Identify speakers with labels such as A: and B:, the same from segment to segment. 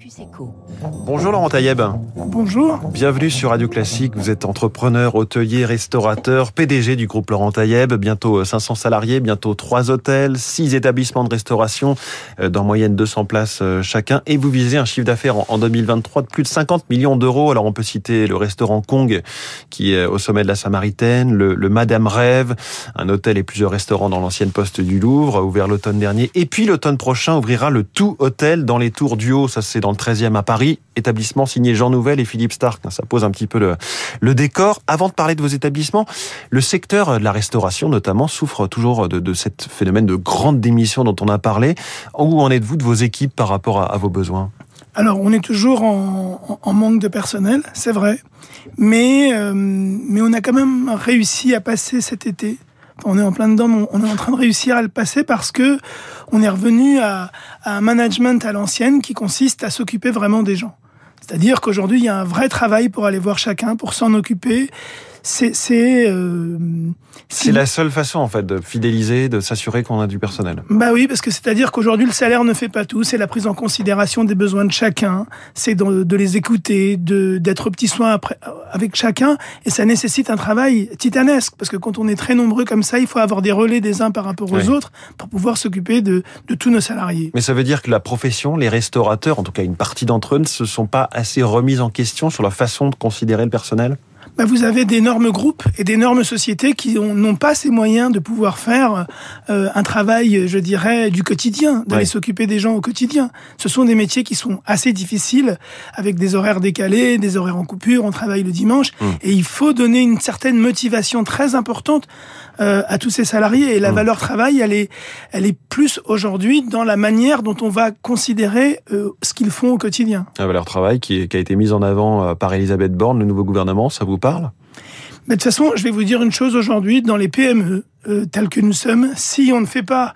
A: Focus Echo.
B: Bonjour Laurent Taïeb.
C: Bonjour.
B: Bienvenue sur Radio Classique. Vous êtes entrepreneur, hôtelier, restaurateur, PDG du groupe Laurent Taïeb. Bientôt 500 salariés, bientôt 3 hôtels, 6 établissements de restauration, euh, dans moyenne 200 places euh, chacun. Et vous visez un chiffre d'affaires en 2023 de plus de 50 millions d'euros. Alors on peut citer le restaurant Kong qui est au sommet de la Samaritaine, le, le Madame Rêve, un hôtel et plusieurs restaurants dans l'ancienne poste du Louvre, ouvert l'automne dernier. Et puis l'automne prochain ouvrira le Tout Hôtel dans les Tours du Haut. Ça c'est dans le 13e à Paris, établissement signé Jean Nouvel et Philippe Stark. Ça pose un petit peu le, décor. Avant de parler de vos établissements, le secteur de la restauration notamment souffre toujours de, cet phénomène de grande démission dont on a parlé. Où en êtes-vous de vos équipes par rapport à, vos besoins?
C: Alors, on est toujours en, en manque de personnel, c'est vrai, mais, euh, mais on a quand même réussi à passer cet été. On est en plein dedans, on est en train de réussir à le passer parce que on est revenu à, à un management à l'ancienne qui consiste à s'occuper vraiment des gens. C'est-à-dire qu'aujourd'hui, il y a un vrai travail pour aller voir chacun, pour s'en occuper. C'est c'est euh,
B: C'est la seule façon en fait de fidéliser, de s'assurer qu'on a du personnel.
C: Bah oui, parce que c'est-à-dire qu'aujourd'hui le salaire ne fait pas tout. C'est la prise en considération des besoins de chacun. C'est de, de les écouter, de d'être au petit soin après, avec chacun, et ça nécessite un travail titanesque parce que quand on est très nombreux comme ça, il faut avoir des relais des uns par rapport aux
B: Oui.
C: autres pour pouvoir s'occuper de, de tous nos salariés.
B: Mais ça veut dire que la profession, les restaurateurs, en tout cas une partie d'entre eux, ne se sont pas assez remis en question sur la façon de considérer le personnel?
C: Bah, vous avez d'énormes groupes et d'énormes sociétés qui ont- n'ont pas ces moyens de pouvoir faire euh, un travail, je dirais, du quotidien, d'aller
B: Ouais.
C: s'occuper des gens au quotidien. Ce sont des métiers qui sont assez difficiles, avec des horaires décalés, des horaires en coupure, on travaille le dimanche,
B: Mm.
C: et il faut donner une certaine motivation très importante euh, à tous ces salariés. Et la
B: Mm.
C: valeur travail, elle est, elle est plus aujourd'hui dans la manière dont on va considérer euh, ce qu'ils font au quotidien.
B: La valeur travail qui, qui a été mise en avant euh, par Elisabeth Borne, le nouveau gouvernement, ça vous parle?
C: Mais de toute façon, je vais vous dire une chose aujourd'hui, dans les PME, euh, tels que nous sommes, si on ne fait pas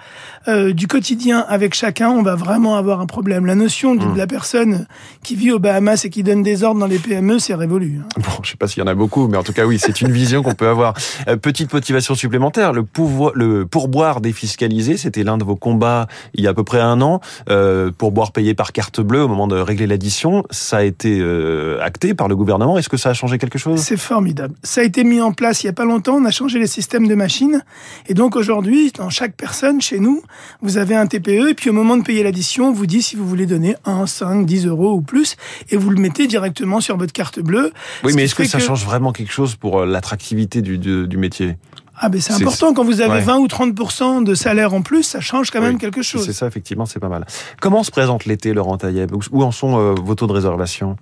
C: euh, du quotidien avec chacun, on va vraiment avoir un problème. La notion de,
B: Mm.
C: de la personne qui vit aux Bahamas et qui donne des ordres dans les PME, c'est révolu. hein.
B: Bon, je sais pas s'il y en a beaucoup, mais en tout cas, oui, c'est une vision qu'on peut avoir. Euh, petite motivation supplémentaire, le, pouvoir, le pourboire défiscalisé, c'était l'un de vos combats il y a à peu près un an. Euh, pourboire payé par carte bleue au moment de régler l'addition, ça a été euh, acté par le gouvernement. Est-ce que ça a changé quelque chose?
C: C'est formidable. Ça a été mis en place il y a pas longtemps. On a changé les systèmes de machines. Et donc aujourd'hui, dans chaque personne, chez nous, vous avez un TPE. Et puis au moment de payer l'addition, on vous dit si vous voulez donner 1, 5, 10 euros ou plus. Et vous le mettez directement sur votre carte bleue.
B: Oui, mais est-ce que ça change vraiment quelque chose pour euh, l'attractivité du, du, du métier?
C: Ah ben c'est important quand vous avez
B: ouais.
C: 20 ou 30 de salaire en plus, ça change quand même
B: Oui,
C: quelque chose.
B: C'est ça, effectivement, c'est pas mal. Comment se présente l'été, Laurent Taïeb Où- Où en sont euh, vos taux de réservation?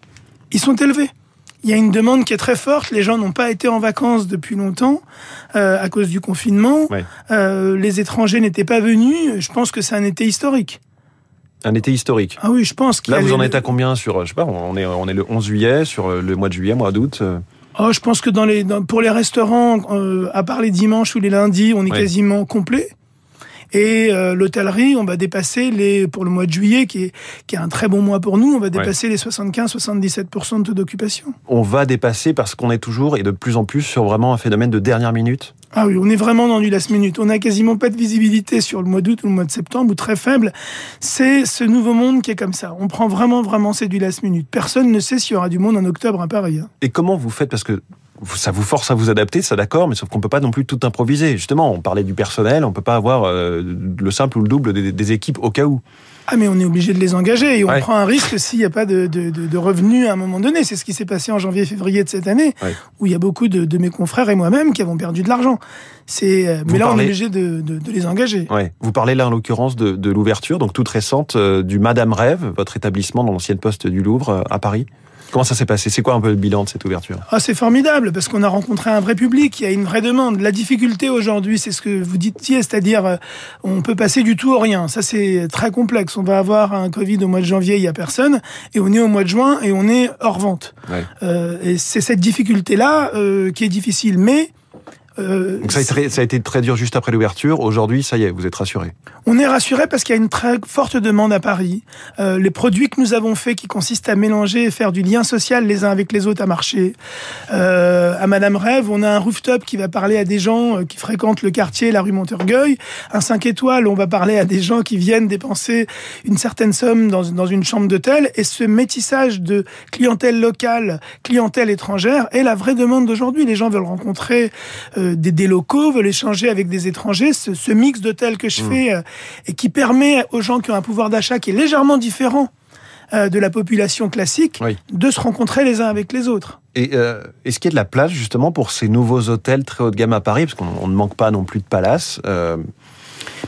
C: Ils sont élevés. Il y a une demande qui est très forte. Les gens n'ont pas été en vacances depuis longtemps euh, à cause du confinement.
B: Ouais.
C: Euh, les étrangers n'étaient pas venus. Je pense que c'est un été historique.
B: Un été historique.
C: Ah oui, je pense
B: Là, vous en êtes à combien sur, je sais pas, on est, on est le 11 juillet, sur euh, le mois de juillet, mois d'août euh,
C: Oh, je pense que dans les, dans- pour les restaurants, euh, à part les dimanches ou les lundis, on est
B: Ouais.
C: quasiment complet. Et euh, l'hôtellerie, on va dépasser les pour le mois de juillet, qui est, qui est un très bon mois pour nous, on va dépasser les 75-77% de taux d'occupation.
B: on va dépasser parce qu'on est toujours et de plus en plus sur vraiment un phénomène de dernière minute.
C: Ah oui, on est vraiment dans du last minute. On n'a quasiment pas de visibilité sur le mois d'août ou le mois de septembre, ou très faible. C'est ce nouveau monde qui est comme ça. On prend vraiment, vraiment, c'est du last minute. Personne ne sait s'il y aura du monde en octobre à Paris.
B: Et comment vous faites Parce que ça vous force à vous adapter, ça d'accord, mais sauf qu'on peut pas non plus tout improviser. Justement, on parlait du personnel, on peut pas avoir euh, le simple ou le double des, des équipes au cas où.
C: Ah mais on est obligé de les engager et on
B: Ouais.
C: prend un risque s'il n'y a pas de, de, revenus à un moment donné. C'est ce qui s'est passé en janvier-février de cette année,
B: Ouais.
C: où il y a beaucoup de, de mes confrères et moi-même qui avons perdu de l'argent. C'est, euh, mais là on est obligé de, de, les engager.
B: Ouais. Vous parlez là en l'occurrence de, de l'ouverture, donc toute récente, euh, du Madame Rêve, votre établissement dans l'ancienne poste du Louvre euh, à Paris. Comment ça s'est passé? C'est quoi un peu le bilan de cette ouverture?
C: Ah, c'est formidable parce qu'on a rencontré un vrai public, il y a une vraie demande. La difficulté aujourd'hui, c'est ce que vous disiez, c'est-à-dire euh, on peut passer du tout au rien. Ça c'est très complexe. On va avoir un Covid au mois de janvier, il y a personne, et on est au mois de juin et on est hors vente.
B: Ouais.
C: Euh, et c'est cette difficulté-là euh, qui est difficile, mais
B: Euh, Donc ça a, été, ça a, été, très dur juste après l'ouverture. Aujourd'hui, ça y est, vous êtes rassuré.
C: On est rassuré parce qu'il y a une très forte demande à Paris. Euh, les produits que nous avons faits, qui consistent à mélanger et faire du lien social les uns avec les autres, à marché. Euh, à Madame Rêve, on a un rooftop qui va parler à des gens euh, qui fréquentent le quartier, la rue Montorgueil. Un 5 étoiles, on va parler à des gens qui viennent dépenser une certaine somme dans, dans une chambre d'hôtel. Et ce métissage de clientèle locale, clientèle étrangère est la vraie demande d'aujourd'hui. Les gens veulent rencontrer euh, des, des, locaux, veulent échanger avec des étrangers. Ce, ce mix d'hôtels que je mmh. fais euh, et qui permet aux gens qui ont un pouvoir d'achat qui est légèrement différent euh, de la population classique oui. de se rencontrer les uns avec les autres.
B: Et euh, est-ce qu'il y a de la place justement pour ces nouveaux hôtels très haut de gamme à Paris? Parce qu'on ne manque pas non plus de palaces. Euh...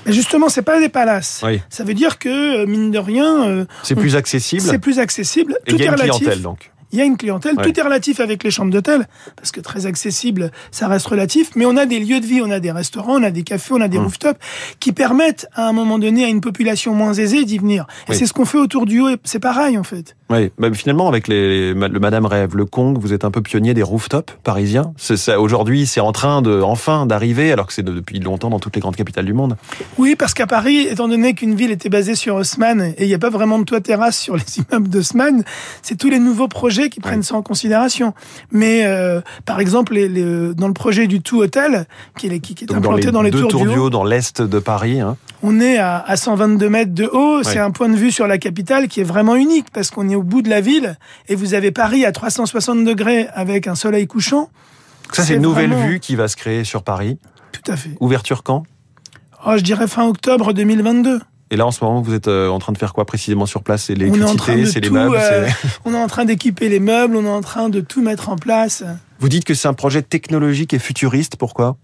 C: Mais justement, c'est pas des palaces. Oui. Ça veut dire que mine de rien,
B: c'est plus accessible.
C: C'est plus accessible.
B: Et il y a une clientèle donc
C: il y a une clientèle. Ouais. Tout est relatif avec les chambres d'hôtel, parce que très accessible, ça reste relatif. Mais on a des lieux de vie, on a des restaurants, on a des cafés, on a des mmh. rooftops qui permettent à un moment donné à une population moins aisée d'y venir. Et oui. c'est ce qu'on fait autour du haut. C'est pareil en fait.
B: Oui, bah, finalement avec les, le Madame Rêve, le Kong, vous êtes un peu pionnier des rooftops parisiens. Aujourd'hui, c'est en train de enfin d'arriver, alors que c'est depuis longtemps dans toutes les grandes capitales du monde.
C: Oui, parce qu'à Paris, étant donné qu'une ville était basée sur Haussmann et il n'y a pas vraiment de toit terrasse sur les immeubles d'Haussmann, c'est tous les nouveaux projets qui prennent ouais. ça en considération. Mais euh, par exemple, les, dans le projet du Tout Hotel, qui est, qui, qui est
B: Donc
C: implanté
B: dans
C: les,
B: deux
C: tours,
B: tours
C: du haut,
B: dans l'est de Paris. Hein.
C: on est à, à, 122 mètres de haut. Ouais. C'est un point de vue sur la capitale qui est vraiment unique parce qu'on est au bout de la ville et vous avez Paris à 360 degrés avec un soleil couchant.
B: Ça, c'est une nouvelle vraiment... vue qui va se créer sur Paris.
C: Tout à fait.
B: Ouverture quand?
C: Oh, Je dirais fin octobre 2022.
B: Et là, en ce moment, vous êtes euh, en train de faire quoi précisément sur place? C'est l'électricité, c'est les meubles
C: euh, On est en train d'équiper les meubles, on est en train de tout mettre en place.
B: Vous dites que c'est un projet technologique et futuriste, pourquoi?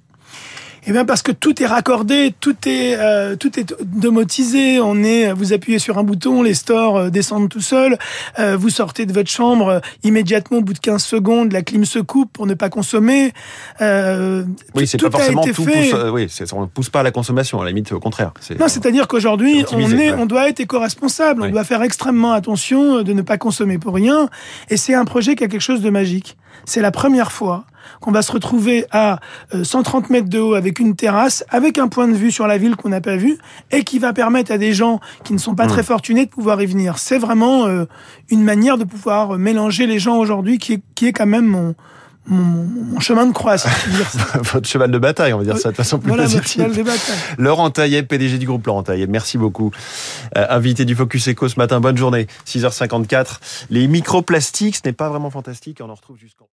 C: Eh bien parce que tout est raccordé, tout est euh, tout est domotisé. On est, vous appuyez sur un bouton, les stores euh, descendent tout seuls. Euh, vous sortez de votre chambre euh, immédiatement au bout de 15 secondes, la clim se coupe pour ne pas consommer.
B: Euh, oui, c'est pas forcément tout
C: fait.
B: pousse. oui, on ne pousse pas à la consommation. À la limite, au contraire.
C: Non, c'est-à-dire qu'aujourd'hui, on est, ouais. on doit être éco-responsable. Oui. On doit faire extrêmement attention de ne pas consommer pour rien. Et c'est un projet qui a quelque chose de magique. C'est la première fois qu'on va se retrouver à 130 mètres de haut avec une terrasse, avec un point de vue sur la ville qu'on n'a pas vu, et qui va permettre à des gens qui ne sont pas mmh. très fortunés de pouvoir y venir. C'est vraiment euh, une manière de pouvoir mélanger les gens aujourd'hui qui est, qui est quand même mon, mon, mon, chemin de croix, si
B: Votre cheval de bataille, on va dire ça de façon plus
C: voilà,
B: positive.
C: Cheval de bataille.
B: Laurent Taillet, PDG du groupe Laurent Taillet, merci beaucoup. Euh, invité du Focus Eco ce matin, bonne journée. 6h54. Les microplastiques, ce n'est pas vraiment fantastique, on en retrouve jusqu'en...